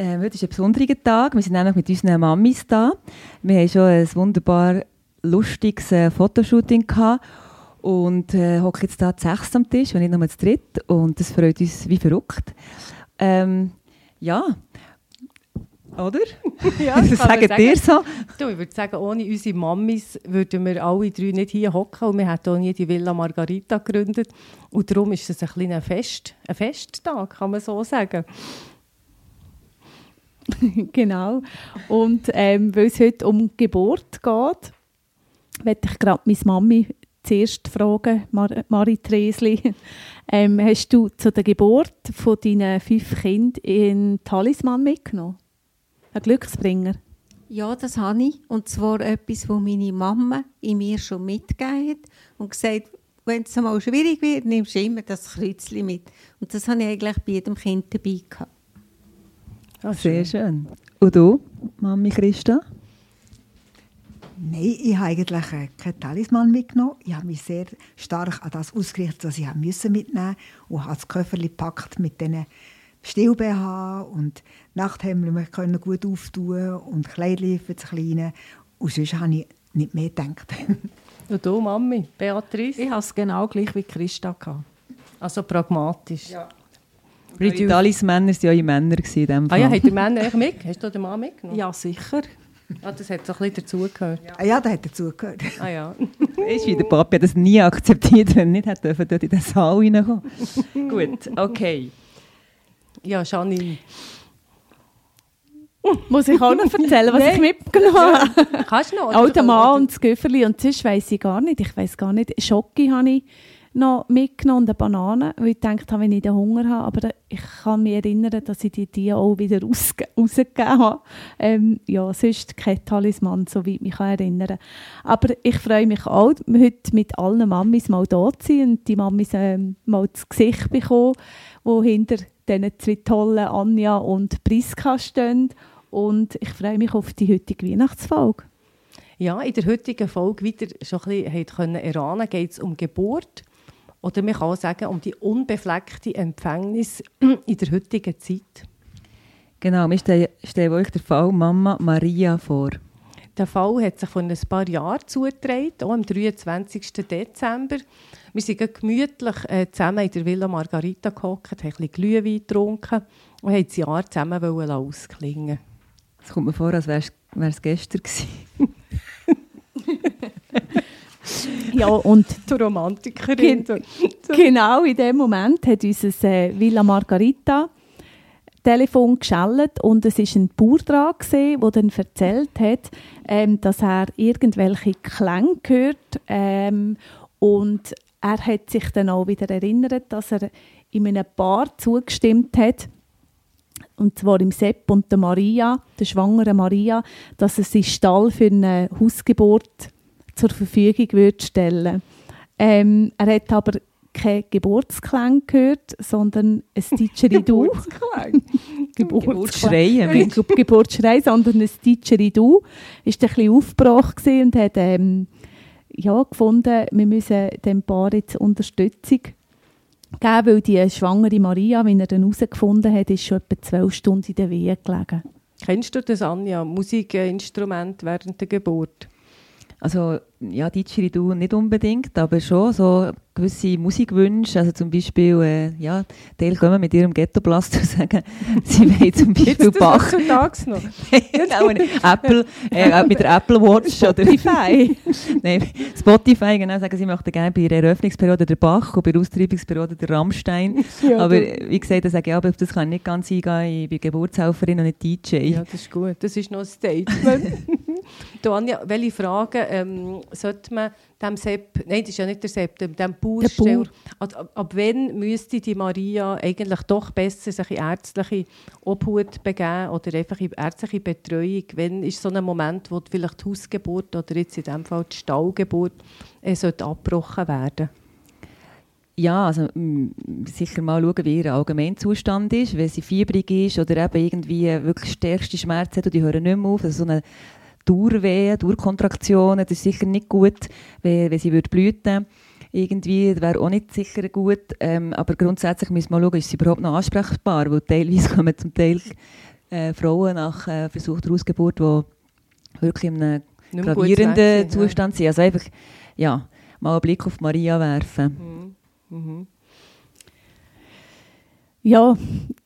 Äh, heute ist ein besonderer Tag. Wir sind nämlich mit unseren Mamis da. Wir haben schon ein wunderbar lustiges äh, Fotoshooting gehabt und äh, hocken jetzt da sechs am Tisch und nicht nur zu dritt. Und das freut uns wie verrückt. Ähm, ja, oder? Ja, Was sagt ihr so? Du, ich würde sagen, ohne unsere Mammis würden wir alle drei nicht hier hocken und wir hätten auch nie die Villa Margarita gegründet. Und darum ist es ein kleiner Fest, ein Festtag, kann man so sagen. genau. Und ähm, weil es heute um Geburt geht, möchte ich gerade meine Mami zuerst fragen, Mar Marie Tresli. Ähm, hast du zu der Geburt von deinen fünf Kindern einen Talisman mitgenommen? Ein Glücksbringer? Ja, das habe ich. Und zwar etwas, was meine Mama in mir schon mitgegeben hat und gesagt, wenn es mal schwierig wird, nimmst du immer das Kreuzchen mit. Und das habe ich eigentlich bei jedem Kind dabei gehabt. Ah, Sehr schön. Und du, Mami Christa? Nein, ich habe eigentlich äh, keinen Talisman mitgenommen. Ich habe mich sehr stark an das ausgerichtet, was ich müssen mitnehmen und habe das Köfferchen gepackt mit diesen Still-BH und Nachthemden, die können gut auftun und Kleidchen für das Kleine. Und sonst habe ich nicht mehr gedacht. Und du, Mami, Beatrice? Ich hatte es genau gleich wie Christa. Gehabt. Also pragmatisch. Ja. Die Talismänner waren eure Männer in Ah Fall. ja, hat der Mann eigentlich mit? Hast du den Mann mitgenommen? Ja, sicher. Ah, das hat so ein bisschen dazugehört. Ah ja, da hat er zugehört. Ah ja. Weißt wie der Papi hat das nie akzeptiert, wenn er nicht dürfen, dort in den Saal reinkommen Gut, okay. Ja, Janine. Muss ich auch noch erzählen, was ich mitgenommen habe? Kannst du noch? Auch der Mann und das Göfferli. Und sonst weiss ich gar nicht. Ich weiss gar nicht. Schoki habe ich noch mitgenommen und eine Banane, weil ich gedacht habe, wenn ich den Hunger habe. Aber ich kann mich erinnern, dass ich die, die auch wieder rausge rausgegeben habe. Ähm, ja, sonst kein Talisman, soweit ich mich kann erinnern Aber ich freue mich auch, heute mit allen Mammis mal da zu sein und die Mammis ähm, mal das Gesicht bekommen, wo hinter diesen zwei tollen Anja und Priska stehen. Und ich freue mich auf die heutige Weihnachtsfolge. Ja, in der heutigen Folge, wie ihr schon ein bisschen erahnen geht es um Geburt. Oder man kann auch sagen, um die unbefleckte Empfängnis in der heutigen Zeit. Genau, wir stellen, stellen euch den Fall Mama Maria vor. Der Fall hat sich vor ein paar Jahren zugetragen, auch am 23. Dezember. Wir sind gemütlich äh, zusammen in der Villa Margarita gehockt, haben ein bisschen Glühwein getrunken und haben das Jahr zusammen ausklingen. Es kommt mir vor, als wäre es gestern gewesen. Ja, und Die Romantikerin. Gen- genau in dem Moment hat unser äh, Villa Margarita Telefon geschellt und es ist ein Bauer dran gewesen, der dann erzählt hat, ähm, dass er irgendwelche Klänge hört ähm, und er hat sich dann auch wieder erinnert, dass er in einem Paar zugestimmt hat, und zwar im Sepp und der Maria, der schwangeren Maria, dass er seinen Stall für eine Hausgeburt zur Verfügung würde stellen ähm, Er hat aber kein Geburtsklang gehört, sondern ein Didgeridoo. Geburtsschreien. Ge Ge Geburtsschrei, sondern ein Didgeridoo. Ist ein bisschen aufgebracht und hat ähm, ja, gefunden, wir müssen dem Paar jetzt Unterstützung geben, weil die schwangere Maria, wie er dann herausgefunden hat, ist schon etwa zwölf Stunden in der Wehe gelegen. Kennst du das, Anja? Musikinstrument während der Geburt? Also, ja, Didgeridoo nicht unbedingt, aber schon so gewisse Musikwünsche. Also zum Beispiel, äh, ja, Teil kommen mit ihrem Ghetto-Blaster und sagen, sie wollen zum Beispiel Bach. Tags noch? genau, Apple, äh, mit der Apple Watch oder Spotify. Nein, Spotify, genau, sagen sie möchten gerne bei der Eröffnungsperiode der Bach und bei der Austraibungsperiode der Rammstein. aber äh, wie gesagt, dann sage ich, aber das kann ich nicht ganz eingehen, ich bin Geburtshelferin und nicht DJ. Ja, das ist gut. Das ist noch ein Statement. Du, Anja, welche Fragen ähm, sollte man dem Sepp, nein, das ist ja nicht der Sepp, dem, dem Bauer Der Bauer. Ab, ab, ab wann müsste die Maria eigentlich doch besser sich in ärztliche Obhut begeben oder einfach in ärztliche Betreuung? Wann ist so ein Moment, wo vielleicht die Hausgeburt oder jetzt in diesem Fall die Stallgeburt äh, sollte abgebrochen werden? Ja, also mm, sicher mal schauen, wie ihr Allgemeinzustand ist, wenn sie fiebrig ist oder eben irgendwie wirklich stärkste Schmerzen hat und die hören nicht mehr auf. Also so eine Dauerwehen, Dauerkontraktionen, das ist sicher nicht gut, wenn, wenn sie würde blüten irgendwie, das wäre auch nicht sicher gut. Ähm, aber grundsätzlich müssen wir schauen, ist sie überhaupt noch ansprechbar, weil teilweise kommen zum Teil äh, Frauen nach äh, versuchter Ausgeburt, die wirklich in einem Nicht gravierenden. Zustand sind. Also einfach, ja, mal einen Blick auf Maria werfen. Mhm. Ja,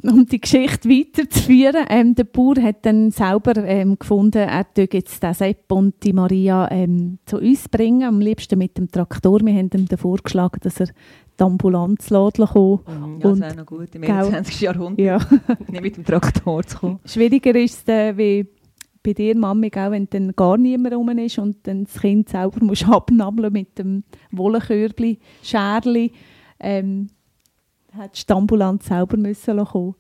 um die Geschichte weiterzuführen, ähm, der Bauer hat dann selber ähm, gefunden, er würde jetzt den Sepp und die Maria ähm, zu uns bringen, am liebsten mit dem Traktor. Wir haben ihm vorgeschlagen, dass er die Ambulanz lässt kommen Ja, das Und- wäre noch gut, im Gell. 21. Jahrhundert Ja. nicht mit dem Traktor zu kommen. Schwieriger ist es, äh, wie bei dir, Mami, gell, wenn dann gar niemand rum ist und dann das Kind selber musst abnabeln mit dem Wollkörbli, Scherli. Ähm, hättest die Ambulanz selber müssen kommen.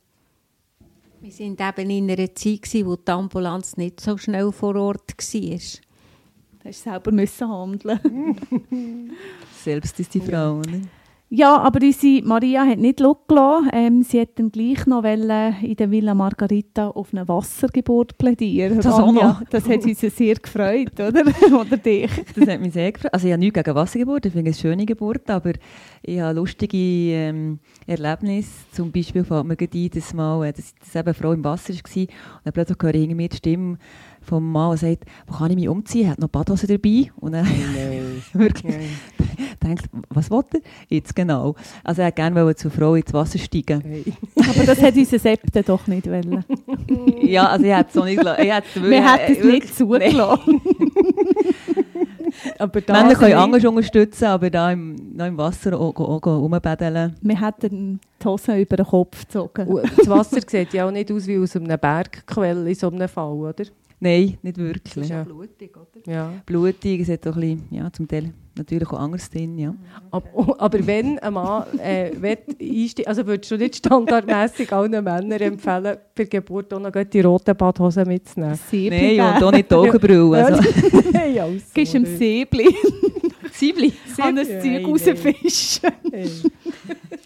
Wir sind eben in einer Zeit, gewesen, wo die Ambulanz nicht so schnell vor Ort war. Da du selber müssen handeln. Selbst ist die Frau. Oder? Ja, aber unsere Maria hat nicht losgelassen. Ähm, sie hat dann gleich noch wollen in der Villa Margarita auf eine Wassergeburt plädieren. Das Anja? Das hat uns sehr gefreut, oder? oder dich? Das hat mich sehr gefreut. Also ich habe nichts gegen Wassergeburt, ich finde es eine schöne Geburt, aber ich habe lustige ähm, Erlebnisse. Zum Beispiel fällt mir gerade ein, dass, mal, äh, dass, dass eben eine Frau im Wasser war und dann plötzlich höre ich mir die Stimme vom Mann, der sagt, wo kann ich mich umziehen? Er hat noch Badhose dabei. Und dann wirklich denkt, was will er? Jetzt genau. Also er hätte gerne wollte zur Frau ins Wasser steigen. Aber das hat unser Sepp dann doch nicht wollen. Ja, also ich hätte es so nicht gelassen. Wir hätten es wirklich- nicht zugelassen. Aber da Männer können anders unterstützen, aber da im, noch im Wasser auch, auch, auch rumbädeln. Wir hätten die Hose über den Kopf gezogen. Das Wasser sieht ja auch nicht aus wie aus einem Bergquell in so einem Fall, oder? Nein, nicht wirklich. Ja. Blutig, oder? Ja. Blutig, es hat auch ein bisschen, ja, zum Teil natürlich auch anderes drin, ja. Aber, aber wenn ein Mann äh, will einsteigen, also würdest du nicht standardmäßig allen Männern empfehlen, bei Geburt auch noch die roten Badhosen mitzunehmen? Säbli Nein, und auch nicht die Augenbrauen. Also. Hey, also, Gibst ihm oder? Säbli, Siebli. kann ein Nein, Zeug nein. rausfischen. Hey.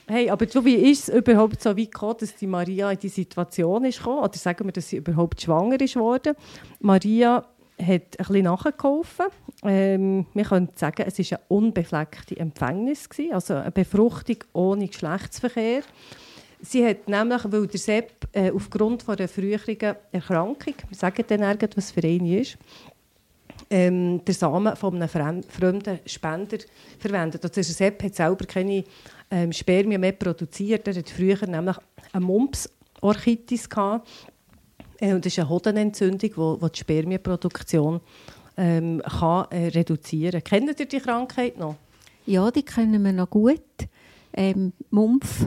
hey, aber du, wie ist es überhaupt so weit gekommen, dass die Maria in die Situation ist gekommen? Oder sagen wir, dass sie überhaupt schwanger ist worden? Maria hat ein bisschen nachgeholfen. Ähm, wir können sagen, es war eine unbefleckte Empfängnis, gewesen, also eine Befruchtung ohne Geschlechtsverkehr. Sie hat nämlich, weil der Sepp äh, aufgrund von einer früheren Erkrankung, wir sagen dann irgendwas für eine ist, ähm, den Samen von einem fremd, fremden Spender verwendet. Also der Sepp hat selber keine ähm, Spermien mehr produziert. Er hat früher nämlich eine Mumps-Orchitis gehabt. Äh, und das ist eine Hodenentzündung, die, die die Spermienproduktion ähm, kann, äh, reduzieren kann. Kennt ihr die Krankheit noch? Ja, die kennen wir noch gut. Ähm, Mumpf,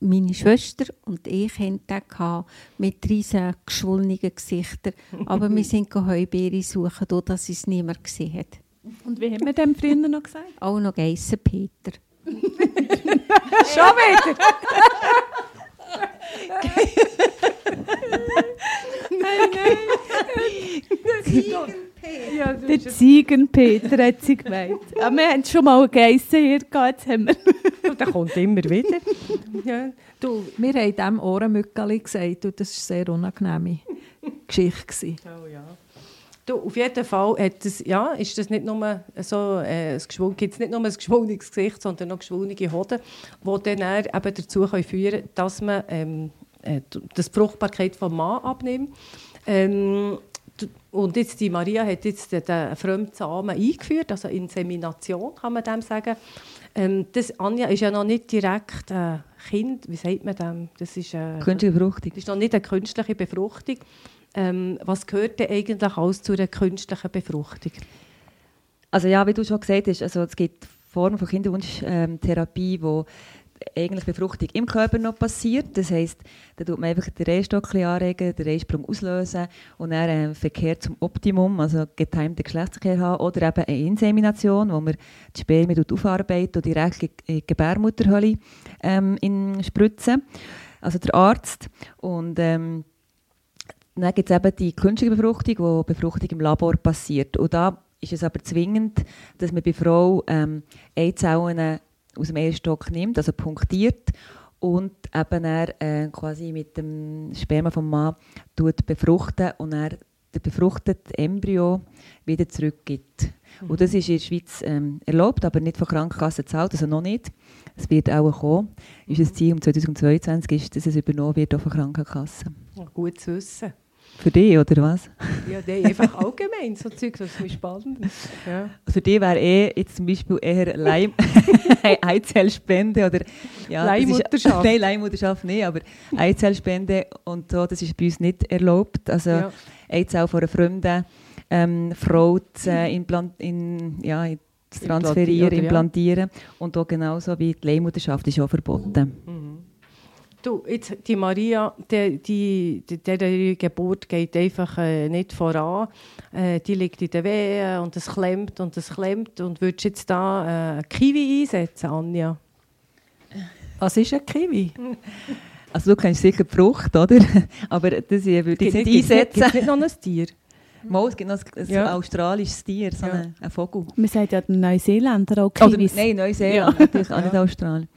meine Schwester und ich hatten den gehabt, mit riesen geschwollenen Gesichtern. Aber wir sind Heubeere suchen, da dass es niemand gesehen hat. Und wie haben wir dem früher noch gesagt? Auch noch Geissen Peter. Schon wieder? Ja, Der Ziegenpeter hat sie gemeint. Ja, wir haben schon mal einen Geissen hier gehabt, jetzt haben wir... der kommt immer wieder. ja. Du, wir haben dem Ohrenmückeli gesagt und das war eine sehr unangenehme Geschichte. Oh, ja. Du, auf jeden Fall hat es, ja, ist das nicht nur so, äh, ein geschwung- gibt's nicht nur ein geschwungenes Gesicht, sondern noch geschwungene Hoden, die dann eben dazu führen können, dass man ähm, äh, das die Fruchtbarkeit vom Mann abnimmt. Ähm, und jetzt die Maria hat jetzt den, den Fremdsamen eingeführt, also Insemination kann man dem sagen. Ähm, das, Anja ist ja noch nicht direkt ein Kind, wie sagt man dem? Das ist, äh, Künstliche Befruchtung. das ist noch nicht eine künstliche Befruchtung. Ähm, was gehört denn eigentlich alles zu einer künstlichen Befruchtung? Also ja, wie du schon gesagt hast, also es gibt Formen von Kinderwunschtherapie, wo eigentlich Befruchtung im Körper noch passiert. Das heisst, da tut man einfach den Rehstock anregen, den Rehsprung auslösen und dann einen Verkehr zum Optimum, also getimten Geschlechtsverkehr haben oder eben eine Insemination, wo man die Spermien aufarbeitet und direkt in die Gebärmutterhöhle ähm, in spritzen. Also der Arzt. Und ähm, dann gibt es eben die künstliche Befruchtung, wo Befruchtung im Labor passiert. Und da ist es aber zwingend, dass man bei Frau ähm, Eizellen aus dem Eierstock nimmt, also punktiert und eben dann, äh, quasi mit dem Sperma vom Mann tut befruchten und er den befruchteten Embryo wieder zurückgibt. Mhm. Und das ist in der Schweiz ähm, erlaubt, aber nicht von Krankenkassen gezahlt, also noch nicht. Es wird auch kommen. Ist das Ziel um 2022 ist, dass es übernommen wird von Krankenkassen. Gut zu wissen. Für dich, oder was? Ja, nee, einfach allgemein, so Zeug, das ist mir spannend. Ja. Für dich wäre eh jetzt zum Beispiel eher Leim Eizellspende oder... Ja, Leihmutterschaft. nein, Leihmutterschaft nicht, aber Eizellspende und so, das ist bei uns nicht erlaubt. Also ja. Eizell von einer fremden ähm, Frau zu, äh, implant, in, ja, zu transferieren, implantieren. Ja. Und auch genauso wie die Leihmutterschaft ist auch verboten. Mhm. Du, jetzt, die Maria, die, die, die, die Geburt geht einfach äh, nicht voran. Äh, die liegt in der Wehe und es klemmt und es klemmt. Und würdest du jetzt da äh, Kiwi einsetzen, Anja? Was ist ein Kiwi? Also du kennst sicher die Frucht, oder? Aber das würde ich nicht einsetzen. Gibt es nicht noch ein Tier? Mal, es gibt noch ein, ein ja. australisches Tier, so ja. ein, ein Vogel. Man sagt ja den Neuseeländer auch Kiwis. Oder, nein, Neuseeland, ja. natürlich auch nicht Australien.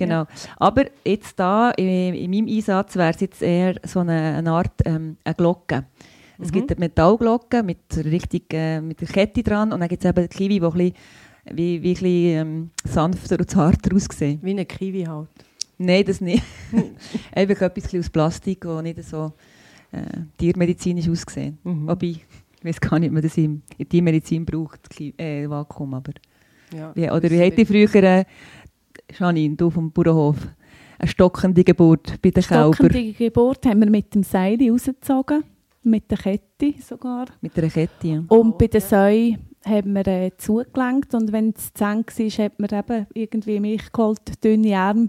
Genau. Ja. Aber jetzt da, in, in meinem Einsatz, wäre es jetzt eher so eine, eine Art ähm, eine Glocke. Es mhm. gibt eine Metallglocke mit, richtig, äh, mit der Kette dran und dann gibt es eben die Kiwi, die ein bisschen, wie, wie ein bisschen, ähm, sanfter und zarter aussehen. Wie eine Kiwi halt. Nein, das nicht. Einfach etwas aus Plastik, das nicht so äh, tiermedizinisch aussehen. Mhm. Wobei, ich weiß gar nicht, ob man das in, in Tiermedizin braucht, äh, Vakuum, aber... Ja, wie, oder wie hat die früher... Äh, Janine, du vom Bauernhof, eine stockende Geburt bei den Kälbern. Stockende Geburt haben wir mit dem Seil rausgezogen, mit der Kette sogar. Mit der Kette, ja. Und bei den Säuen haben wir äh, zugelenkt und wenn es zu eng war, hat man eben irgendwie Milch geholt, dünne Arme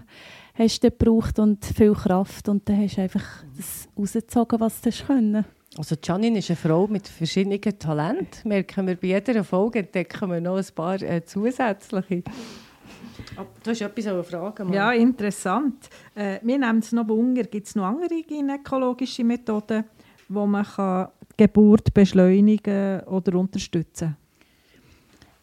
hast du gebraucht und viel Kraft und dann hast du einfach das rausgezogen, was du können. Also Janine ist eine Frau mit verschiedenen Talenten. Merken wir bei jeder Folge entdecken wir noch ein paar äh, zusätzliche. Du hast etwas eine Frage. Mann. Ja, interessant. Äh, wir nehmen es noch Wunder. Gibt es noch andere gynäkologische Methoden, wo man kann die Geburt beschleunigen oder unterstützen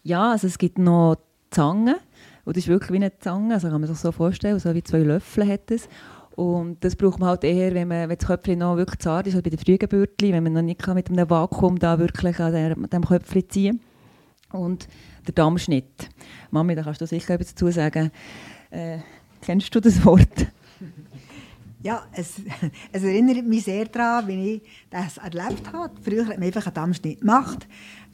Ja, also es gibt noch Zangen. Und das ist wirklich wie eine Zange, also kann man sich so vorstellen, so wie zwei Löffel hat es. Und das braucht man halt eher, wenn, man, wenn das Köpfchen noch wirklich zart ist, also bei den Frühgeburtli, wenn man noch nicht mit einem Vakuum da wirklich an dem Köpfchen ziehen kann. Und der Dammschnitt. Mami, da kannst du sicher etwas dazu sagen. Äh, kennst du das Wort? Ja, es, es, erinnert mich sehr daran, wie ich das erlebt habe. Früher hat man einfach einen Dammschnitt gemacht.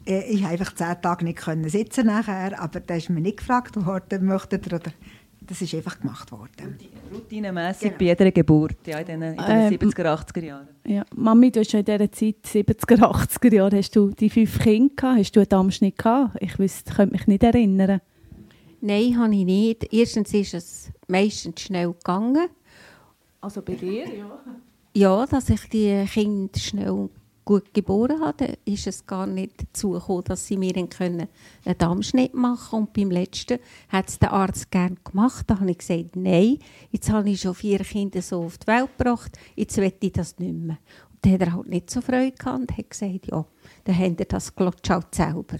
Äh, ich konnte einfach zehn Tage nicht sitzen nachher, aber da ist mir nicht gefragt worden, möchtet ihr oder das ist einfach gemacht worden. Routinemässig genau. bei jeder Geburt, ja, in den, in den ähm, 70er, 80er Jahren. Ja. Mami, du hast ja in dieser Zeit, 70er, 80er Jahren, hast du die fünf Kinder gehabt, hast du einen Dammschnitt gehabt? Ich wüsste, könnte mich nicht erinnern. Nein, habe ich nicht. Erstens ist es meistens schnell gegangen. Also bei dir, ja? Ja, dass ich die Kinder schnell gut geboren habe, ist es gar nicht dazu gekommen, dass sie mir einen Dammschnitt machen können. Und beim letzten hat es der Arzt gerne gemacht. Da habe ich gesagt, nein, jetzt habe ich schon vier Kinder so auf die Welt gebracht, jetzt will ich das nicht mehr. Und dann hat er halt nicht so Freude gehabt und hat gesagt, ja, dann habt ihr das Glotsch halt selber.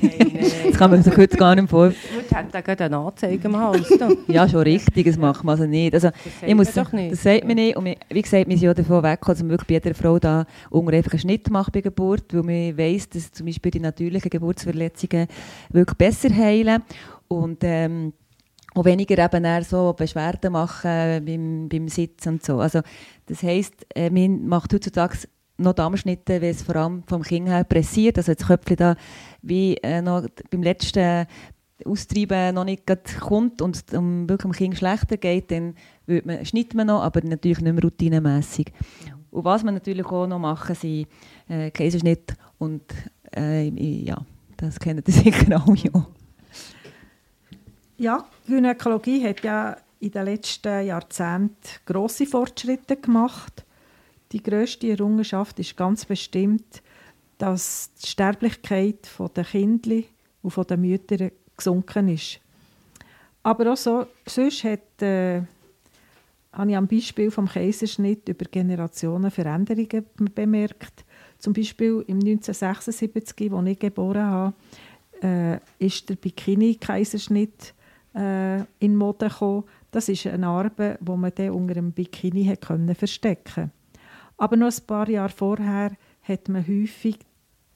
das kann man sich heute gar nicht vorstellen. Heute hat er gerade eine Anzeige im Hals. ja, schon richtig, das macht man also nicht. Also, das ich muss, doch nicht. Das sagt man nicht. Und wir, wie gesagt, wir sind ja davon weg, dass man wirklich bei jeder Frau da unter einfach einen Schnitt macht bei Geburt, weil man weiss, dass zum Beispiel die natürlichen Geburtsverletzungen wirklich besser heilen. Und ähm, auch weniger eben so Beschwerden machen beim, beim Sitzen und so. Also das heisst, äh, man macht heutzutage noch Dammschnitte, wie es vor allem vom Kind her pressiert. Also das Köpfchen da wie äh, noch beim letzten Austreiben noch nicht kommt und es um wirklich dem Kind schlechter geht, dann man, schneidet man noch, aber natürlich nicht mehr routinemässig. Und was man natürlich auch noch machen, sind äh, Käseschnitt und äh, ja, das kennen Sie sicher auch. Ja. ja, Gynäkologie hat ja in den letzten Jahrzehnten grosse Fortschritte gemacht. Die grösste Errungenschaft ist ganz bestimmt, dass die Sterblichkeit der Kinder und der Mütter gesunken ist. Aber auch so, sonst hat, äh, habe ich am Beispiel vom Kaiserschnitt über Generationen Veränderungen bemerkt. Zum Beispiel im 1976, als ich geboren habe, äh, ist der Bikini-Kaiserschnitt äh, in Mode gekommen. Das ist eine Narbe, die man unter einem Bikini verstecken Aber noch ein paar Jahre vorher hat man häufig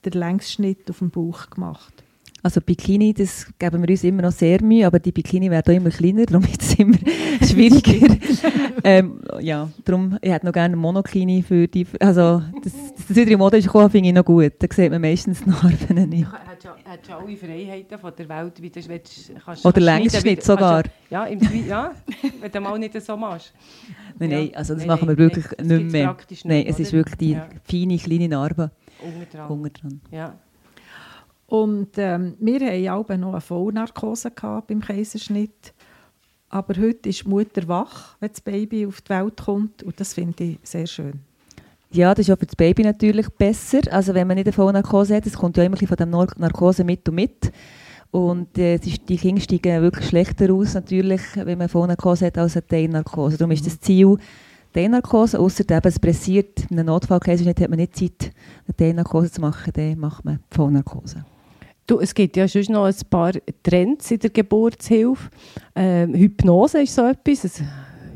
den Längsschnitt auf dem Bauch gemacht. Also Bikini, das geben wir uns immer noch sehr Mühe, aber die Bikini werden auch immer kleiner, darum ist es immer schwieriger. ähm, ja, darum, ich hätte noch gerne ein Monokini für die, also das, das wieder in Mode ist gekommen, finde ich noch gut. Da sieht man meistens die Narben nicht. Du hast ja alle Freiheiten von der Welt, wie du willst. Kannst, Oder Längsschnitt sogar. Ja, im, ja, wenn du mal nicht so machst. Nein, nein, also das nein, machen wir wirklich nein, nicht mehr. Nein, es ist wirklich die ja. feine, kleine Narbe. Unten dran. Ja. Und ähm, wir hatten auch noch eine Vollnarkose beim Kaiserschnitt. Aber heute ist die Mutter wach, wenn das Baby auf die Welt kommt. Und das finde ich sehr schön. Ja, das ist auch für das Baby natürlich besser. Also wenn man nicht eine Vollnarkose hat, das kommt ja immer von der Narkose mit und mit. Und äh, die Kinder steigen wirklich schlechter aus, natürlich, wenn man eine Vollnarkose hat, als eine Teilnarkose. Darum ist das Ziel Teilnarkose, außer es pressiert. In einem Notfallkaiserschnitt hat man nicht Zeit, eine Teilnarkose zu machen, dann macht man Vollnarkose. Du, es gibt ja schon noch ein paar Trends in der Geburtshilfe. Ähm, Hypnose ist so etwas,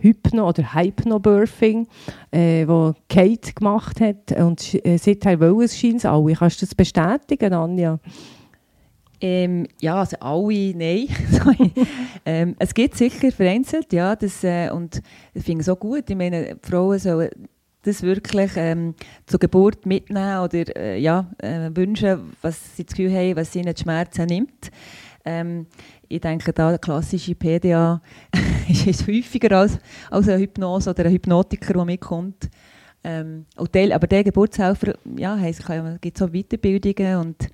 Hypno- oder Hypnobirthing, äh, wo Kate gemacht hat. Und äh, seither wollen es scheint alle. Kannst du das bestätigen, Anja? Ähm, ja, also alle, nein. ähm, es gibt sicher vereinzelt, ja, das, äh, und ich finde es auch gut. Ich meine, Frauen sollen das wirklich ähm, zur Geburt mitnehmen oder äh, ja, äh, wünschen, was sie das Gefühl haben, was ihnen die Schmerzen nimmt. Ähm, ich denke, da der klassische PDA ist häufiger als, als eine Hypnose oder ein Hypnotiker, der mitkommt. Ähm, Teil, aber der Geburtshelfer, ja, es gibt so Weiterbildungen und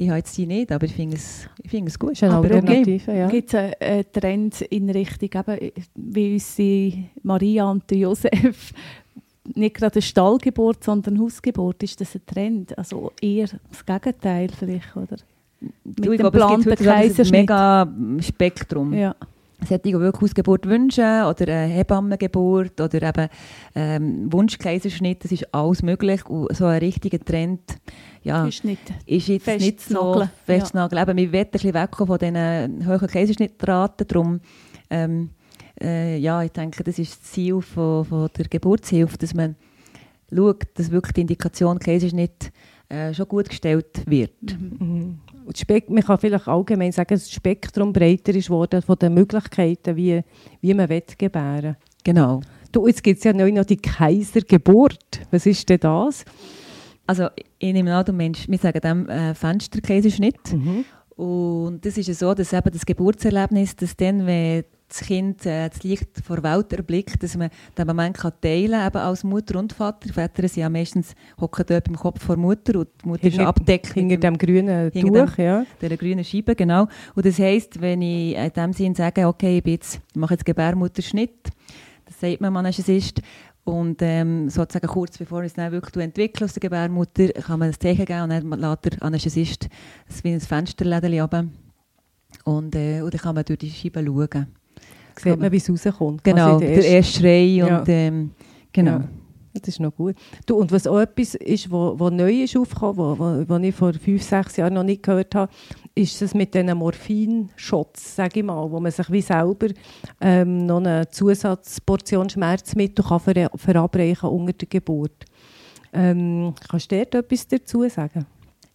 ich habe jetzt die nicht, aber ich finde es, ich find es gut. Ist eine Alternative, ja. Gibt es einen, Trend in Richtung, eben, wie unsere Maria und Josef nicht gerade eine Stallgeburt, sondern eine Hausgeburt, ist das ein Trend? Also eher das Gegenteil vielleicht, oder? Mit du, ich dem glaube, es gibt ein mega Spektrum. Ja. Solche, die wirklich Hausgeburt wünschen oder eine Hebammengeburt oder eben ähm, Wunschkaiserschnitt, das ist alles möglich. Und so ein richtiger Trend ja, ist, nicht ist jetzt nicht so festnageln. Ja. Wir wollen ein bisschen wegkommen von diesen hohen Kaiserschnittraten. Darum ähm, äh, ja, ich denke, das ist das Ziel von, von der Geburtshilfe, dass man schaut, dass wirklich die Indikation Kaiserschnitt äh, schon gut gestellt wird. Mhm. Mhm. man kann vielleicht allgemein sagen, dass das Spektrum breiter ist worden von den Möglichkeiten, wie, wie man gebären Genau. Du, jetzt gibt es ja neu noch die Kaisergeburt. Was ist denn das? Also ich nehme an, du meinst, wir sagen dem äh, Fensterkaiserschnitt. Mhm. Und das ist ja so, dass eben das Geburtserlebnis, dass dann, wenn das Kind äh, das Licht vor Welt erblickt, dass man den Moment kann teilen kann, eben als Mutter und Vater. Die Väter sind ja meistens hocken dort im Kopf vor Mutter und die Mutter ist abdeckt. Hinter dem grünen hinter Tuch, dem, ja. Der grünen Scheibe, genau. Und das heisst, wenn ich in dem Sinn sage, okay, ich, jetzt, ich mache jetzt Gebärmutterschnitt, das sagt man Anästhesist, und ähm, sozusagen kurz bevor es dann wirklich entwickelt aus der Gebärmutter, kann man das Zeichen geben und dann lässt der Anästhesist wie ein Fensterläden runter. Und, äh, und dann kann man durch die Scheibe schauen sieht man, wie es rauskommt. Genau, der, der erste Schrei ja. und ähm, genau. Ja. Das ist noch gut. Du, und was auch etwas ist, was, neu ist aufgekommen, was, ich vor fünf, sechs Jahren noch nicht gehört habe, ist das mit diesen Morphinshots, sage ich mal, wo man sich wie selber ähm, noch eine Zusatzportion Schmerzmittel kann ver verabreichen unter der Geburt. Ähm, kannst du dort etwas dazu sagen?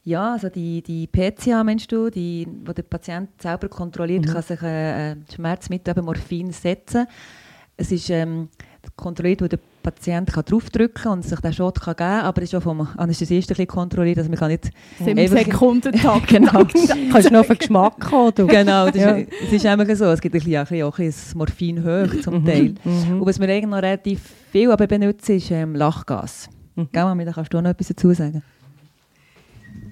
Ja, also die, die PCA, meinst du, die, wo der Patient selber kontrolliert, mhm. kann sich äh, Schmerzmittel, eben Morphin, setzen. Es ist ähm, kontrolliert, wo der Patient kann draufdrücken kann und sich den Shot kann geben kann, aber es ist auch vom Anästhesisten ein kontrolliert, also man kann nicht... Sieben Sekunden Tag. genau. Kannst du noch auf den Geschmack kommen. Genau, das ja. ist, es ist immer so, es gibt ein bisschen, auch ein Morphin hoch zum mhm. Teil. Mhm. Und was wir eigentlich noch relativ viel aber benutzen, ist ähm, Lachgas. Mhm. Gell, da kannst du noch etwas dazu sagen.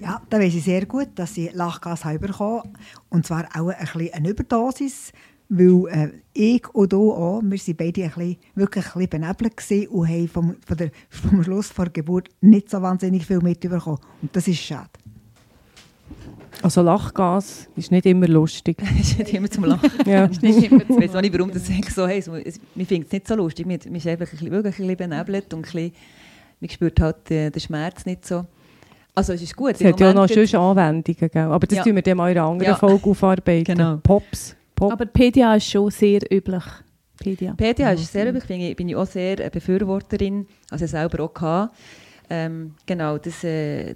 Ja, da weiß ich sehr gut, dass ich Lachgas habe bekommen Und zwar auch ein bisschen eine Überdosis. Weil äh, ich und du auch, wir waren beide ein bisschen, wirklich ein bisschen benebelt und haben vom, von der, vom Schluss vor der Geburt nicht so wahnsinnig viel mitbekommen. Und das ist schade. Also Lachgas ist nicht immer lustig. ist nicht immer zum Lachen. Ja. Ich weiß auch nicht, warum das so heisst. Wir finden es nicht so lustig. Wir, wir sind einfach ein bisschen, wirklich ein bisschen benebelt und ein bisschen, man spürt halt äh, den Schmerz nicht so. Also es ist gut. Es hat ja noch schöne Anwendungen, gell? aber das Ja. tun wir dann mal in einer anderen Ja. Folge aufarbeiten. Genau. Pops. Pop. Aber PDA ist schon sehr üblich. PDA. PDA ist sehr üblich, bin ich, bin ich auch sehr eine Befürworterin, also selber auch gehabt. Ähm, genau, das, äh,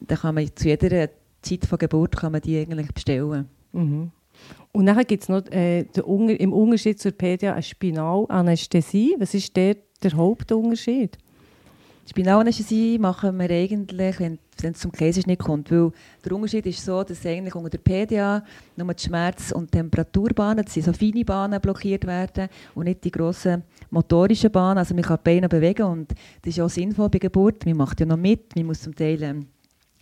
da kann man zu jeder Zeit von Geburt kann man die eigentlich bestellen. Mhm. Und dann gibt es noch äh, der Unger, im Unterschied zur PDA eine Spinalanästhesie. Was ist der, der Hauptunterschied? Spinalanästhesie machen wir eigentlich, wenn es zum Kaiserschnitt kommt, weil der Unterschied ist so, dass eigentlich unter der PDA nur die Schmerz- und Temperaturbahnen, das sind so feine Bahnen, blockiert werden und nicht die grossen motorischen Bahnen. Also man kann die Beine bewegen und das ist auch sinnvoll bei Geburt. Man macht ja noch mit, man muss zum Teil ähm,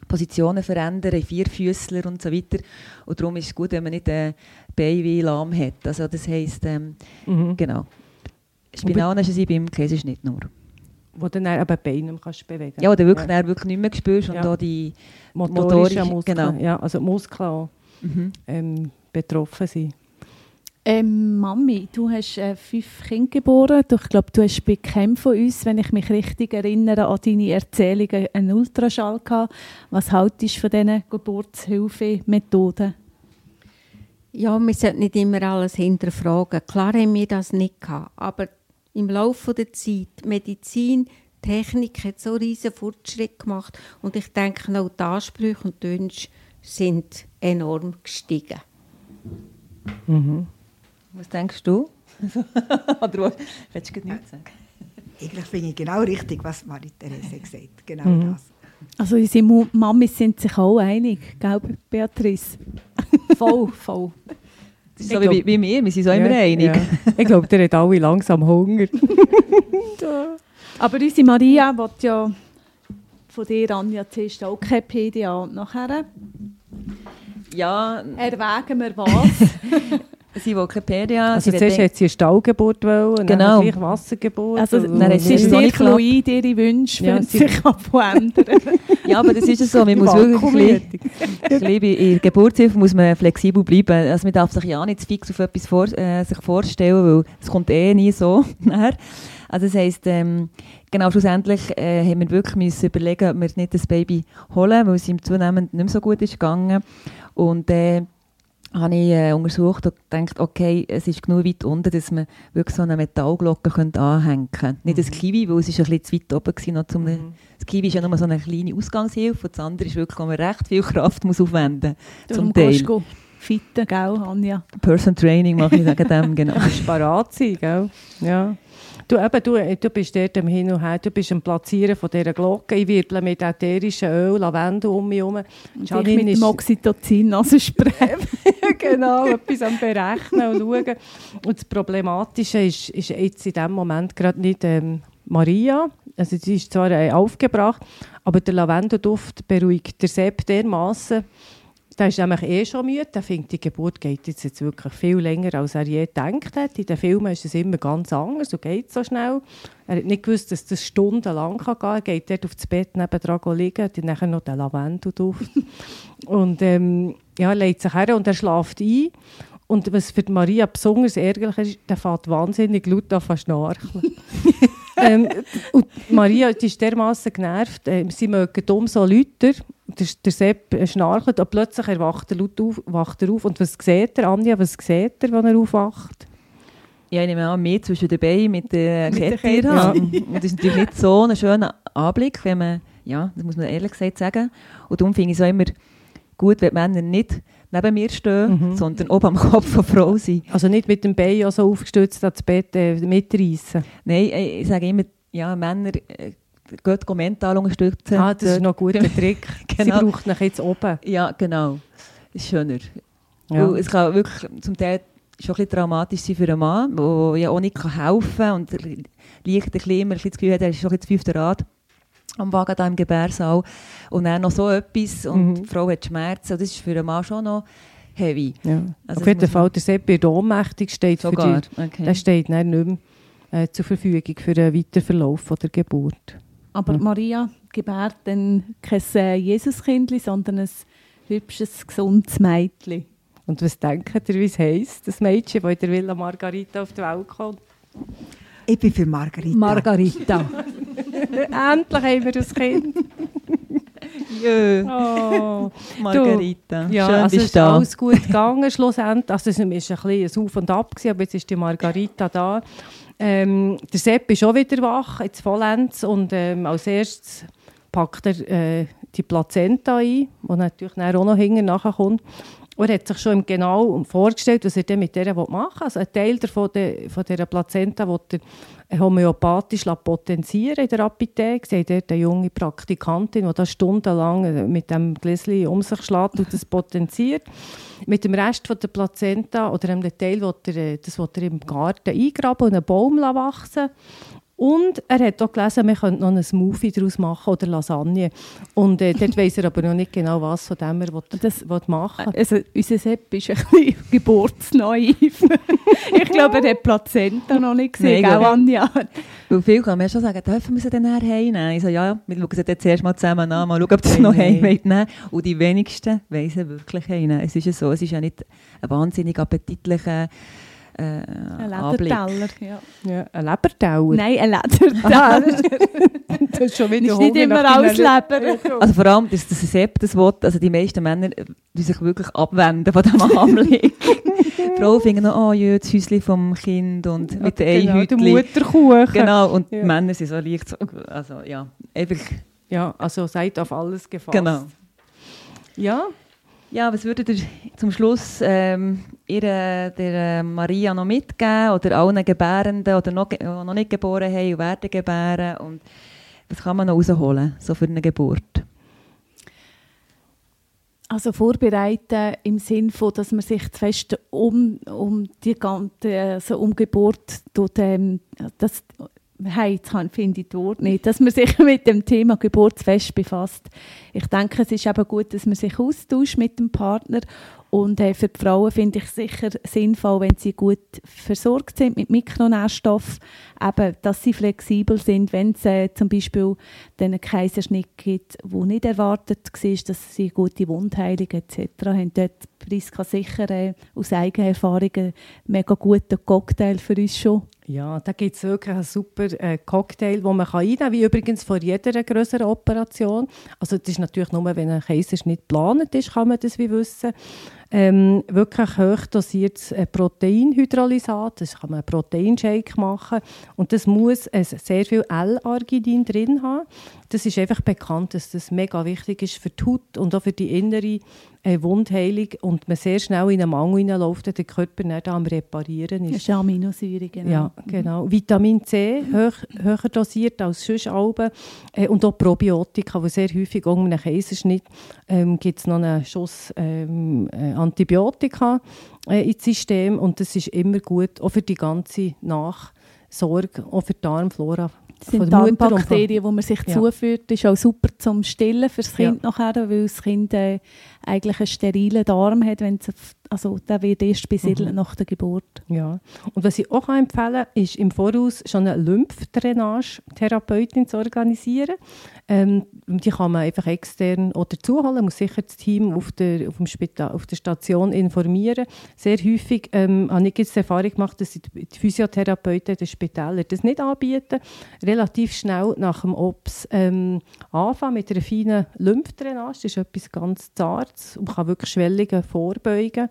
Positionen verändern, Vierfüßler und so weiter. Und darum ist es gut, wenn man nicht äh, Beine wie lahm hat. Also das heisst, ähm, Mhm. genau, Spinalanästhesie beim Kaiserschnitt nur. Wo du dann eben die Beine kannst bewegen Ja, oder wirklich, ja. wirklich nicht mehr spürst und Ja. da die Motorische motorische- Muskeln. genau. Ja, also die Muskeln auch mhm. ähm, betroffen sind. Ähm, Mami, du hast äh, fünf Kinder geboren. Du, ich glaube, du hast bei keinem von uns, wenn ich mich richtig erinnere, an deine Erzählungen einen Ultraschall gehabt. Was haltest du von diesen Geburtshilfemethoden? Ja, wir sollten nicht immer alles hinterfragen. Klar haben wir das nicht gehabt, aber im Laufe der Zeit, Medizin, Technik hat so riesen Fortschritt gemacht und ich denke auch die Ansprüche und die Wünsche sind enorm gestiegen. Mhm. Was denkst du? oder was? Willst du nichts sagen? Eigentlich finde ich genau richtig, was Marie-Therese gesagt hat. Genau Mhm. das. Also unsere Mamis sind sich auch einig, gell, Beatrice? Voll, voll. Das ist Ich so wie, glaub- wie wir, wir sind so immer Ja, einig. Ja. Ich glaube, der hat alle langsam Hunger. Aber unsere Maria will ja von dir, Anja, zuerst auch keine PDA und nachher Ja, erwägen wir was. sie PDA. Also sie zuerst hat sie eine Stallgeburt wollen, und Genau. dann gleich Wassergeburt. Also, Dann hat es sie ist sehr fluid, ihre Wünsche Ja, sich auch ändern. Ja, aber das ist es so. Man muss wirklich ein bisschen, bei in der Geburtshilfe muss man flexibel bleiben. Also man darf sich ja nicht zu fix auf etwas vor, äh, sich vorstellen, weil es kommt eh nie so näher. Also das heisst, ähm, genau, schlussendlich äh, haben wir wirklich müssen überlegen, ob wir nicht das Baby holen, weil es ihm zunehmend nicht mehr so gut ist gegangen. Und äh, habe ich äh, untersucht und gedacht, okay, es ist genug weit unten, dass man wirklich so eine Metallglocke könnte anhängen könnte. Nicht das Kiwi, weil es ist ein bisschen zu weit oben war. Noch zum Mhm. Das Kiwi ist ja nur so eine kleine Ausgangshilfe und das andere ist wirklich, wo man recht viel Kraft muss aufwenden muss. Zum Teil. fitten, gell, Anja? Person Training mache ich wegen dem, genau. Du musst parat sein, gell? Ja. Du, eben, du, du bist dort am Hin und Her, du bist am Platzieren von dieser Glocke. Ich wirble mit ätherischem Öl, Lavendel um mich herum. Janine mit dem Oxytocin Nasenspray. genau, etwas am Berechnen und schauen. Und das Problematische ist, ist jetzt in diesem Moment gerade nicht ähm, Maria. Also sie ist zwar äh, aufgebracht, aber der Lavendelduft beruhigt der Sepp dermaßen. Der ist nämlich eh schon müde. Der findet, die Geburt geht jetzt, wirklich viel länger, als er je gedacht hat. In den Filmen ist es immer ganz anders, so geht so schnell. Er hat nicht gewusst, dass das stundenlang gehen kann. Er geht dort auf das Bett nebendran liegen, hat dann nachher noch den Lavendelduft. und ähm, ja, er legt sich her und er schläft ein. Und was für die Maria besonders ärgerlich ist, der fährt wahnsinnig laut an zu schnarchen. ähm, und Maria die ist dermaßen genervt, äh, sie mögen umso lauter. Der, der Sepp äh, schnarcht und plötzlich erwacht er laut auf, wacht er auf. Und was sieht er, Anja, was sieht er, wenn er aufwacht? Ja, ich nehme an, mehr zwischen den Beinen mit der Kette. Kette. Ja. Und das ist natürlich nicht so ein schöner Anblick, wenn man, ja, das muss man ehrlich gesagt sagen. Und darum finde ich es auch immer gut, wenn die Männer nicht neben mir stehen, Mhm. sondern oben am Kopf der Frau sind. Also nicht mit dem Bein so aufgestützt ans Bett äh, mitreißen. Nein, ich sage immer, ja, Männer äh, gehen go mental unterstützen. Ah, das ist noch ein guter Trick. Genau. Sie braucht nach jetzt oben. Ja, genau. Das ist schöner. Ja. Es kann wirklich zum Teil schon ein bisschen dramatisch sein für einen Mann, der ja auch nicht kann helfen kann und liegt ein bisschen immer ein bisschen das Gefühl hat, er ist schon das fünfte Rad am Wagen da im Gebärsaal und dann noch so etwas und Mhm. die Frau hat Schmerzen. Und das ist für einen Mann schon noch heavy. Ja. Also Auf jeden Fall, der Sepp wird ohnmächtig, steht für Sogar, die, okay. der steht dann nicht mehr äh, zur Verfügung für den weiteren Verlauf von der Geburt. Aber Ja. Maria gebärt dann kein äh, Jesuskindli, sondern ein hübsches, gesundes Mädchen. Und was denkt ihr, wie es heisst, das Mädchen, das in der Villa Margarita auf die Welt kommt? Ich bin für Margarita. Margarita. Endlich haben wir das Kind. Jö, Oh. Margarita. Ja, Schön also es bist ist du da. alles gut gegangen schlussendlich. Also es war ein bisschen ein Auf und Ab, gewesen, aber jetzt ist die Margarita da. Ähm, der Sepp ist auch wieder wach, jetzt vollends. Und ähm, als erstes packt er äh, die Plazenta ein, die natürlich auch noch hinten nachkommt. Er hat sich schon genau vorgestellt, was er dann mit der machen will. Also ein Teil davon, de, von dieser Plazenta will er homöopathisch potenzieren in der Apotheke. Sie haben dort eine junge Praktikantin, die da stundenlang mit dem Gläschen um sich schlägt und das potenziert. Mit dem Rest von der Plazenta oder einem Teil, will er, äh, das will er im Garten eingraben und einen Baum wachsen. Und er hat auch gelesen, man könnte noch einen Smoothie daraus machen oder Lasagne. Und äh, dort weiss er aber noch nicht genau, was von dem er will, Das- will machen Also, unser Sepp ist ein bisschen geburtsnaiv. ich glaube, er hat Plazenta noch nicht gesehen, Nein, gell, Anja? Weil viel kann man ja schon sagen, dürfen wir sie dann heimnehmen? Ich so, ja, wir schauen sie dann zuerst mal zusammen an, mal schauen, ob sie es Nein, noch nein. heim wollen nehmen. Und die wenigsten sie wirklich heimnehmen. Es ist ja so, es ist ja nicht ein wahnsinnig appetitlicher äh, Ein. Lederteller. Ja. Ja, ein Lebertauer. Nein, ein Lederteller. das ist schon Das wieder ist nicht immer alles Leber. Also vor allem, dass das Sepp das Wort, also die meisten Männer äh, die sich wirklich abwenden von diesem Anblick. Frauen finden noch, oh ja, das Häuschen vom Kind und mit den genau, der Einhäutchen. Mutterkuchen. Genau, und Ja. die Männer sind so leicht so, also ja, einfach, Ja, also seid auf alles gefasst. genau. Ja, Ja, was würdet ihr zum Schluss ähm, ihr, der äh, Maria noch mitgeben oder allen Gebärenden oder noch, die noch nicht geboren haben und werden gebären und was kann man noch rausholen, so für eine Geburt? Also vorbereiten im Sinn von, dass man sich fest um, um die ganze also um Geburt tut, ähm, das hey, jetzt finde ich das Wort nicht, dass man sich mit dem Thema Geburtsfest befasst. Ich denke, es ist eben gut, dass man sich austauscht mit dem Partner und äh, für die Frauen finde ich sicher sinnvoll, wenn sie gut versorgt sind mit Mikronährstoffen, eben, dass sie flexibel sind, wenn es äh, zum Beispiel den Kaiserschnitt gibt, wo nicht erwartet war, dass sie gute Wundheilung etc. haben. Dort Priska sicher äh, aus eigener Erfahrung einen mega guten Cocktail für uns schon. Ja, da gibt es wirklich einen super äh, Cocktail, den man kann einnehmen kann, wie übrigens vor jeder größeren Operation. Also das ist natürlich nur, wenn ein Kaiserschnitt geplant ist, kann man das wie wissen. Ähm, wirklich hoch dosiertes äh, Proteinhydrolysat, das kann man einen Proteinshake machen und das muss äh, sehr viel L-Arginin drin haben. Das ist einfach bekannt, dass das mega wichtig ist für die Haut und auch für die innere äh, Wundheilung und man sehr schnell in einen Mangel hineinläuft der Körper nicht am Reparieren Das ist. ist Aminosäure, genau. Ja, genau. Vitamin C, hoch, höher dosiert als sonst Alben. Äh, und auch Probiotika, weil sehr häufig unter einem Kaiserschnitt ähm, gibt es noch einen Schuss ähm, äh, Antibiotika äh, ins System. Und das ist immer gut, auch für die ganze Nachsorge, auch für die Darmflora Das sind Darmbakterien, die man sich Ja. zuführt. Ist auch super zum Stillen für das Ja. Kind nachher, weil das Kind äh, eigentlich einen sterilen Darm hat. Wenn also der wird erst besiedelt Mhm. nach der Geburt. Ja. Und was ich auch empfehlen kann, ist im Voraus schon eine Lymphdrainage-Therapeutin zu organisieren. Ähm, die kann man einfach extern oder zuholen, muss sicher das Team auf der, auf dem Spital, auf der Station informieren. Sehr häufig ähm, habe ich jetzt die Erfahrung gemacht, dass die Physiotherapeuten den Spitälern das nicht anbieten. Relativ schnell nach dem OPS ähm, anfangen mit einer feinen Lymphdrainage. Das ist etwas ganz Zartes und kann wirklich Schwellungen vorbeugen.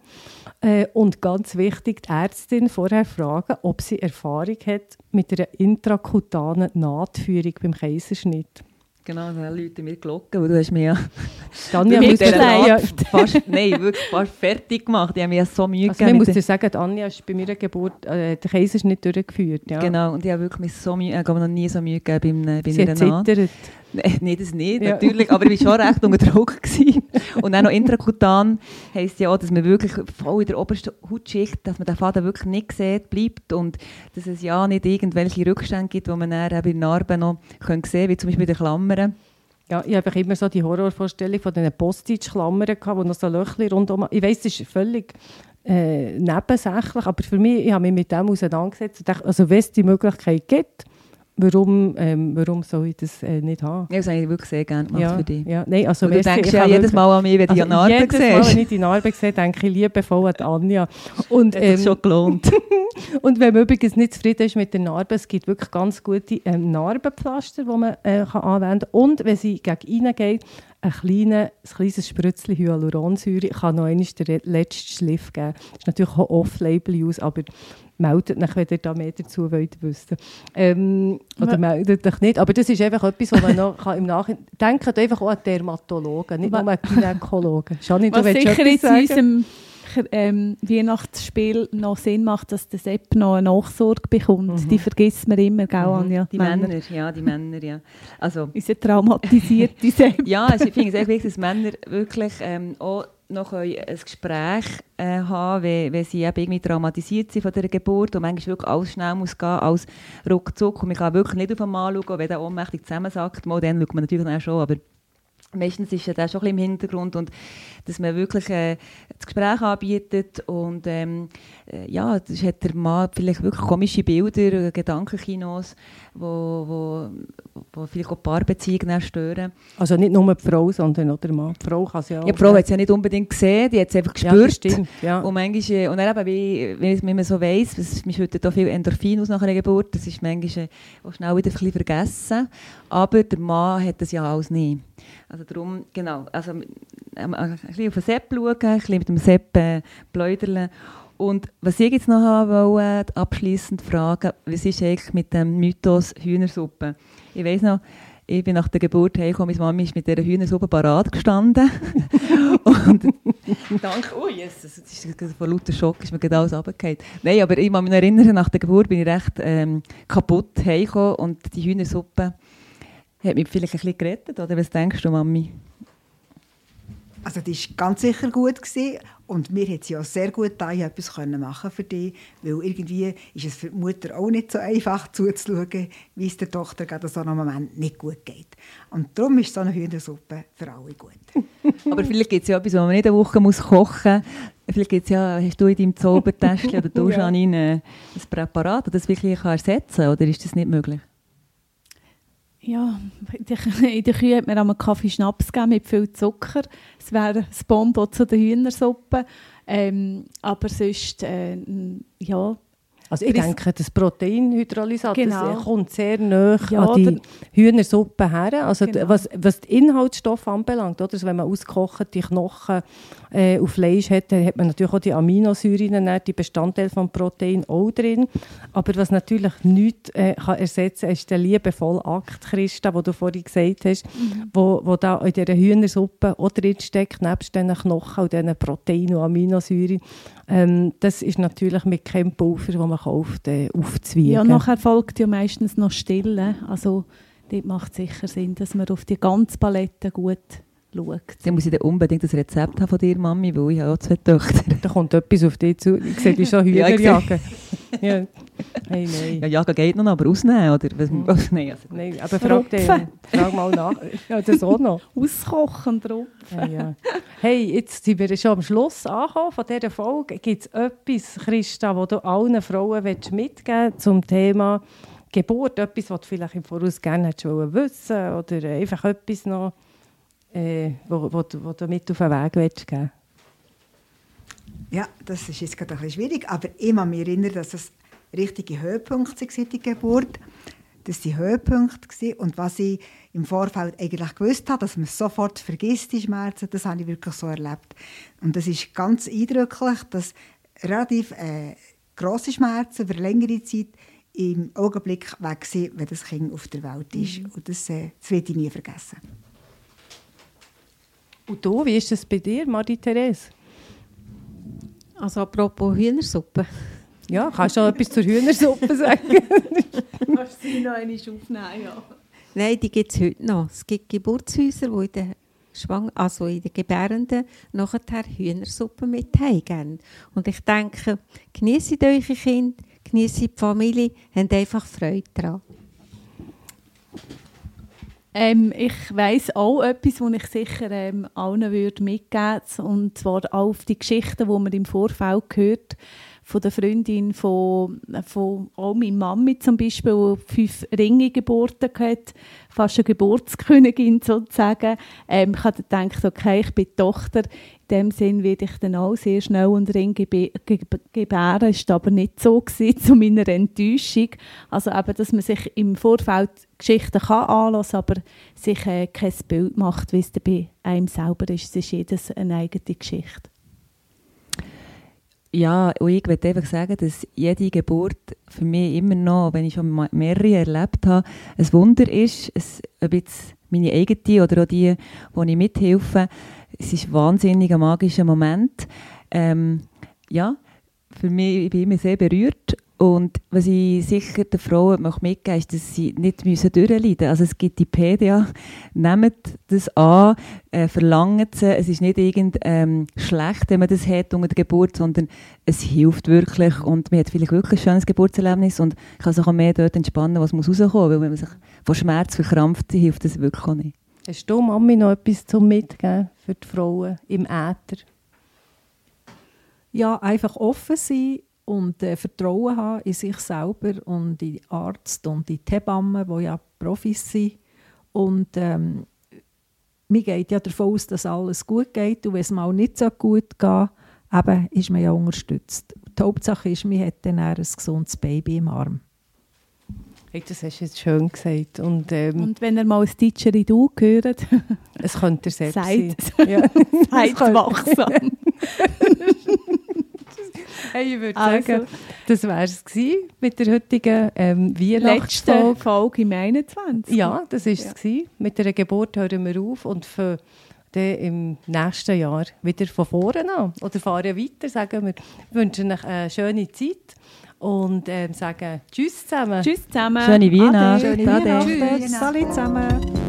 Äh, und ganz wichtig, die Ärztin vorher fragen, ob sie Erfahrung hat mit einer intrakutanen Nahtführung beim Kaiserschnitt. Genau, dann läuten mir Glocken, weil du hast mir ja Tanja mit muss dieser Naht fast, nein, wirklich fast fertig gemacht. Die haben mir ja so Mühe also gegeben. muss mit dir sagen, Anja ist bei meiner Geburt äh, den Kaiserschnitt durchgeführt. Ja. Genau, und ich habe wirklich mir so Mühe, ich habe noch nie so Mühe gegeben bei, bei Sie einer Naht. zittert. Nein, nee, das nicht, Ja. natürlich. Aber ich war schon recht unter Druck. Gewesen. Und dann noch intrakutan heisst ja auch, dass man wirklich voll in der obersten Hautschicht, dass man den Faden wirklich nicht sieht, bleibt und dass es ja nicht irgendwelche Rückstände gibt, die man dann auch bei Narben noch können sehen kann, wie zum Beispiel bei den Klammern. Ja, ich habe immer so die Horrorvorstellung von diesen Postage-Klammern gehabt, wo noch so Löchli rundum... Ich weiss, das ist völlig äh, nebensächlich, aber für mich, ich habe mich mit dem auseinandergesetzt und dachte, also wenn es die Möglichkeit gibt, warum, ähm, warum soll ich das äh, nicht haben? Ja, das habe ich wirklich sehr gerne gemacht ja, für dich. Ja, nein, also du merci, denkst ich ja jedes Mal an mich, wenn also die Narbe jedes Mal, wenn siehst. ich die Narbe sehe, denke ich liebevoll an Anja. Und, Das hat sich ähm, schon gelohnt. und wenn man übrigens nicht zufrieden ist mit der Narbe, es gibt wirklich ganz gute ähm, Narbenpflaster, die man äh, kann anwenden kann. Und wenn sie gegen reingeht, ein, kleine, ein kleines Spritzchen Hyaluronsäure kann noch einmal den letzten Schliff geben. Das ist natürlich auch Off-Label-Use, aber meldet euch, wenn ihr da mehr dazu wollt wissen. Ähm, oder meldet euch nicht. Aber das ist einfach etwas, was man noch kann im Nachhinein... Denkt einfach auch an Dermatologen, nicht nur an Gynäkologen. Janine, du Was willst sicher etwas jetzt in unserem ähm, Weihnachtsspiel noch Sinn macht, dass der Sepp noch eine Nachsorge bekommt. Die vergisst man immer, gell, Anja? Die Männer, ja, die Männer, ja. Also, Unser traumatisierter Sepp. ja, also ich finde es echt wichtig, dass Männer wirklich ähm, auch noch ein Gespräch äh, haben wenn, sie eben irgendwie traumatisiert sind von der Geburt und manchmal wirklich alles schnell muss gehen, alles ruckzuck. Und man kann wirklich nicht auf Mann schauen, wenn der ohnmächtig zusammensackt, mal dann schaut man natürlich dann schon, aber meistens ist ja das schon ein bisschen im Hintergrund und dass man wirklich äh, das Gespräch anbietet und ähm, äh, ja, das hat der Mann vielleicht wirklich komische Bilder, äh, Gedankenkinos, wo, wo, wo vielleicht auch Paarbeziehungen stören. Also nicht nur die Frau, sondern auch der Mann. Die Frau kann sie auch. Ja, die Frau hat es ja nicht unbedingt gesehen, die hat es einfach Ja, gespürt. stimmt. Ja. Und manchmal, äh, und dann eben, wie, wie, wie man so weiss, es schüttet auch viel Endorphin aus nach einer Geburt, das ist manchmal äh, auch schnell wieder ein bisschen vergessen. Aber der Mann hat das ja alles nicht. Also darum, genau, also ähm, ein bisschen auf den Sepp schauen, ein bisschen mit dem Sepp äh, pläudern. Und was ich jetzt noch haben wollte, abschliessend fragen, was ist eigentlich mit dem Mythos Hühnersuppe? Ich weiss noch, ich bin nach der Geburt heimgekommen, meine Mami ist mit dieser Hühnersuppe parat gestanden. und dank, oh Jesus, das ist von lauter Schock ist mir gerade alles runtergefallen. Nein, aber ich kann mich erinnern, nach der Geburt bin ich recht ähm, kaputt heimgekommen und die Hühnersuppe hat mich vielleicht ein bisschen gerettet, oder was denkst du, Mami? Also die war ganz sicher gut gewesen. und mir hat sie auch sehr gut da etwas können machen für dich, weil irgendwie ist es für die Mutter auch nicht so einfach zuzuschauen, wie es der Tochter gerade so einem Moment nicht gut geht. Und darum ist so eine Hühnersuppe für alle gut. Aber vielleicht gibt es ja etwas, was man nicht eine Woche muss kochen muss. Vielleicht gibt's ja, hast du in deinem Zaubertäschchen oder du, Ja. Janine, ein Präparat, das das wirklich kann ersetzen kann, oder ist das nicht möglich? Ja, in der, Kühe hat mir einmal Kaffee Schnaps gegeben mit viel Zucker. Es wäre das Bombo zu der Hühnersuppe. Ähm, aber sonst, äh, ja, Also ich denke, das Proteinhydrolysat Genau. das kommt sehr nah Ja, an die Hühnersuppe her. Also Genau. was, was die Inhaltsstoffe anbelangt, oder? Also wenn man ausgekochte Knochen äh, auf Fleisch hat, dann hat man natürlich auch die Aminosäuren, die Bestandteile von Protein auch drin. Aber was natürlich nichts äh, kann ersetzen kann, ist der liebevolle Akt, Christa, den du vorhin gesagt hast, Mhm. wo, wo da in dieser Hühnersuppe auch drin steckt, nebst diesen Knochen und diesen Proteinen und Aminosäuren. Ähm, das ist natürlich mit keinem Pulver, das man kauft, äh, aufzuwiegen. ja, nachher folgt ja meistens noch Stille. Also dort macht es sicher Sinn, dass man auf die ganze Palette gut schaut. Dann muss ich dann unbedingt das Rezept haben von dir, Mami, weil ich habe auch zwei Töchter. Da kommt etwas auf dich zu. Ich sehe dich schon Ja, Hühner ich sehe- jagen. ja. Hey, nein. Ja, jagen geht noch, aber ausnehmen, oder? Was, Mhm. was, nein, also, Nein, aber frag, den, frag mal nach. Ja, das auch noch. Auskochen drauf. Ja, ja. Hey, jetzt sind wir schon am Schluss angekommen von dieser Folge. Gibt es etwas, Christa, das du allen Frauen willst mitgeben zum Thema Geburt? Etwas, was du vielleicht im Voraus gerne hättest wollen wissen oder einfach etwas noch, äh, wo, wo, du- wo du mit auf den Weg willst geben Ja, das ist jetzt gerade ein bisschen schwierig, aber ich kann mich erinnern, dass es richtige Höhepunkte waren, die Geburt. Das waren Höhepunkte. Und was ich im Vorfeld eigentlich gewusst habe, dass man es sofort vergisst, die Schmerzen, das habe ich wirklich so erlebt. Und das ist ganz eindrücklich, dass relativ äh, grosse Schmerzen für längere Zeit im Augenblick weg sind, wenn das Kind auf der Welt ist. Und das, äh, das werde ich nie vergessen. Und du, wie ist das bei dir, Marie-Therese? Also apropos Hühnersuppe. Ja, kannst du noch etwas zur Hühnersuppe sagen? Kannst du sie noch einmal aufnehmen, ja. Nein, die gibt es heute noch. Es gibt Geburtshäuser, wo in der Schwang also in den Gebärenden nachher Hühnersuppe mit heimgeben. Und ich denke, genießt eure Kinder, genießt die Familie, habt einfach Freude daran. Ähm, ich weiss auch etwas, was ich sicher ähm, allen würde mitgeben würde, und zwar auch auf die Geschichten, die man im Vorfeld gehört von der Freundin von, von auch meiner Mami zum Beispiel, die fünf Ringe Geburten hat, fast eine Geburtskönigin sozusagen. Ähm, ich habe gedacht, okay, ich bin Tochter, in dem Sinn werde ich dann auch sehr schnell einen Ring gebären. Das war aber nicht so gewesen, zu meiner Enttäuschung. Also eben, dass man sich im Vorfeld Geschichten kann anlassen, aber sich äh, kein Bild macht, wie es bei einem selber ist. Es ist jedes eine eigene Geschichte. Ja, und ich würde einfach sagen, dass jede Geburt für mich immer noch, wenn ich schon mehrere erlebt habe, ein Wunder ist. Es, ob jetzt meine eigene oder auch die, wo ich mithelfe. Es ist ein wahnsinnig ein magischer Moment. Ähm, ja, für mich, ich bin immer sehr berührt und was ich sicher den Frauen mitgeben ist, dass sie nicht müssen durchleiden müssen. Also es gibt die PDA, nehmt das an, äh, verlangt es. Es ist nicht irgend ähm, schlecht, wenn man das hat unter der Geburt, sondern es hilft wirklich und man hat vielleicht wirklich ein schönes Geburtserlebnis und kann sich auch mehr dort entspannen, was muss rauskommen, weil wenn man sich von Schmerz verkrampft, hilft das wirklich auch nicht. Hast du, Mami, noch etwas zum Mitgeben für die Frauen im Äther? Ja, einfach offen sein und äh, Vertrauen haben in sich selber und in den Arzt und in die Hebammen, die ja Profis sind. Und ähm, mir geht ja davon aus, dass alles gut geht und wenn es mal nicht so gut geht, eben, ist man ja unterstützt. Die Hauptsache ist, man hat dann ein gesundes Baby im Arm. Hey, das hast du jetzt schön gesagt. Und, ähm, und wenn ihr mal ein Didgeridoo hört, es könnte er selbst sein. Ja. Seid wachsam. Hey, ich würde also, sagen, das wäre es mit der heutigen ähm, Weihnachtsfolge. Folge im 21. Ja, das war es. Ja. Mit der Geburt hören wir auf und für dann im nächsten Jahr wieder von vorne an. Oder fahren weiter, sagen wir. Wir wünschen euch eine schöne Zeit und ähm, sagen Tschüss zusammen. Tschüss zusammen. Schöne Weihnachten. Schöne Weihnachten. Tschüss. Salut zusammen.